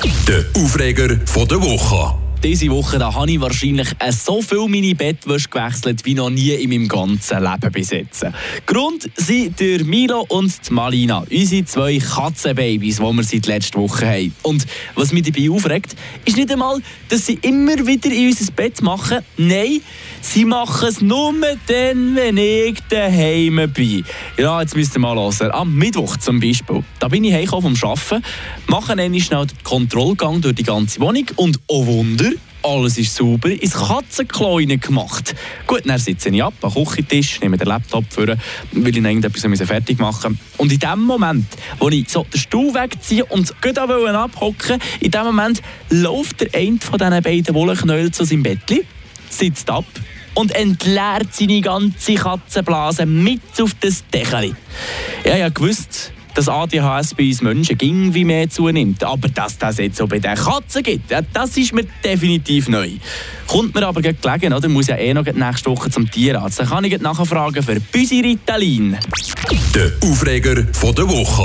Gut. Der Aufreger von der Woche. Diese Woche da habe ich wahrscheinlich äh, so viel meine Bettwäsche gewechselt wie noch nie in meinem ganzen Leben besitzen. Grund sind der Milo und die Malina, unsere zwei Katzenbabys, die wir seit letzter Woche haben. Und was mich dabei aufregt, ist nicht einmal, dass sie immer wieder in unser Bett machen. Nein, sie machen es nur dann, wenn ich daheim bin. Ja, jetzt müsst ihr mal hören. Am Mittwoch zum Beispiel, da bin ich heimgekommen vom Arbeiten, mache dann schnell den Kontrollgang durch die ganze Wohnung und oh Wunder, alles ist sauber, ins Katzenklo gemacht. Gut, dann sitze ich ab am Küchentisch, nehme den Laptop vor, will ich irgendetwas fertig machen. Und in dem Moment, wo ich so den Stuhl wegziehe und gut abhocken in dem Moment läuft der eine von diesen beiden Wollknäuel zu seinem Bettchen, sitzt ab und entleert seine ganze Katzenblase mit auf das Decheli. Ja, ich gewusst, dass ADHS bei uns Menschen ging wie mehr zunimmt. Aber dass das jetzt so bei den Katzen gibt, das ist mir definitiv neu. Kommt mir aber gelegen, oder? Muss ja eh noch nächste Woche zum Tierarzt. Dann kann ich nachfragen für Büsi Ritalin. Der Aufreger der Woche.